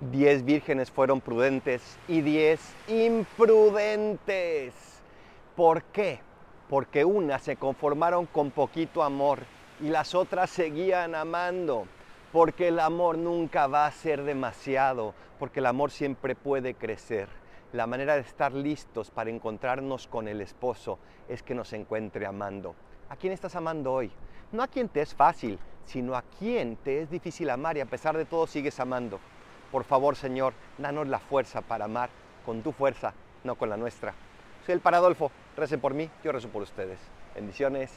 Diez vírgenes fueron prudentes y diez imprudentes. ¿Por qué? Porque unas se conformaron con poquito amor y las otras seguían amando. Porque el amor nunca va a ser demasiado, porque el amor siempre puede crecer. La manera de estar listos para encontrarnos con el esposo es que nos encuentre amando. ¿A quién estás amando hoy? No a quien te es fácil, sino a quien te es difícil amar y a pesar de todo sigues amando. Por favor, Señor, danos la fuerza para amar con tu fuerza, no con la nuestra. Soy el Paradolfo. Recen por mí, yo rezo por ustedes. Bendiciones.